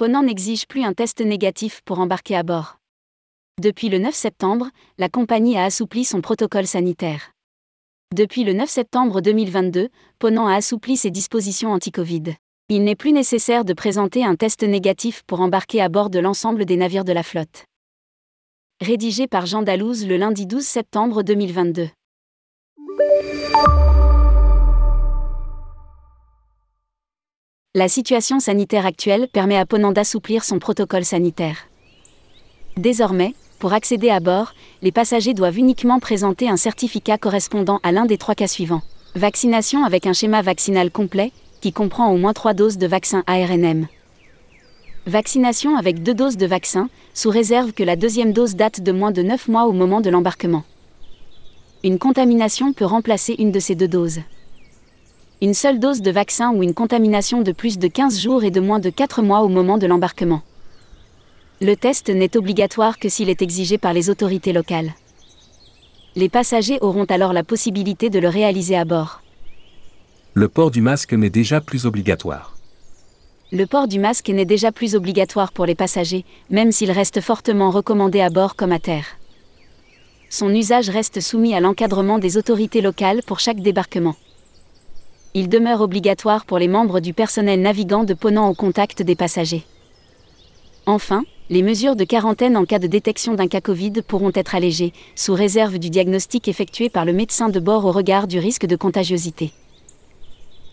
Ponant n'exige plus un test négatif pour embarquer à bord. Depuis le 9 septembre, la compagnie a assoupli son protocole sanitaire. Depuis le 9 septembre 2022, Ponant a assoupli ses dispositions anti-Covid. Il n'est plus nécessaire de présenter un test négatif pour embarquer à bord de l'ensemble des navires de la flotte. Rédigé par Jean Dalouse le lundi 12 septembre 2022. La situation sanitaire actuelle permet à Ponant d'assouplir son protocole sanitaire. Désormais, pour accéder à bord, les passagers doivent uniquement présenter un certificat correspondant à l'un des trois cas suivants. Vaccination avec un schéma vaccinal complet, qui comprend au moins trois doses de vaccin ARNM. Vaccination avec deux doses de vaccin, sous réserve que la deuxième dose date de moins de 9 mois au moment de l'embarquement. Une contamination peut remplacer une de ces deux doses une seule dose de vaccin ou une contamination de plus de 15 jours et de moins de 4 mois au moment de l'embarquement. Le test n'est obligatoire que s'il est exigé par les autorités locales. Les passagers auront alors la possibilité de le réaliser à bord. Le port du masque n'est déjà plus obligatoire. Le port du masque n'est déjà plus obligatoire pour les passagers, même s'il reste fortement recommandé à bord comme à terre. Son usage reste soumis à l'encadrement des autorités locales pour chaque débarquement il demeure obligatoire pour les membres du personnel navigant de Ponant au contact des passagers. Enfin, les mesures de quarantaine en cas de détection d'un cas Covid pourront être allégées, sous réserve du diagnostic effectué par le médecin de bord au regard du risque de contagiosité.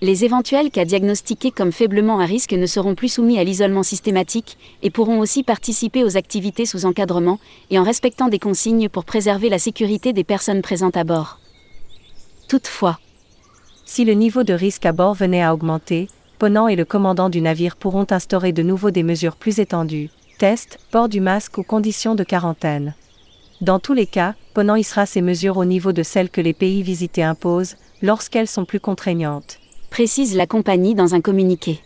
Les éventuels cas diagnostiqués comme faiblement à risque ne seront plus soumis à l'isolement systématique et pourront aussi participer aux activités sous encadrement et en respectant des consignes pour préserver la sécurité des personnes présentes à bord. Toutefois, si le niveau de risque à bord venait à augmenter, Ponant et le commandant du navire pourront instaurer de nouveau des mesures plus étendues, tests, port du masque ou conditions de quarantaine. Dans tous les cas, Ponant hissera ces mesures au niveau de celles que les pays visités imposent, lorsqu'elles sont plus contraignantes. Précise la compagnie dans un communiqué.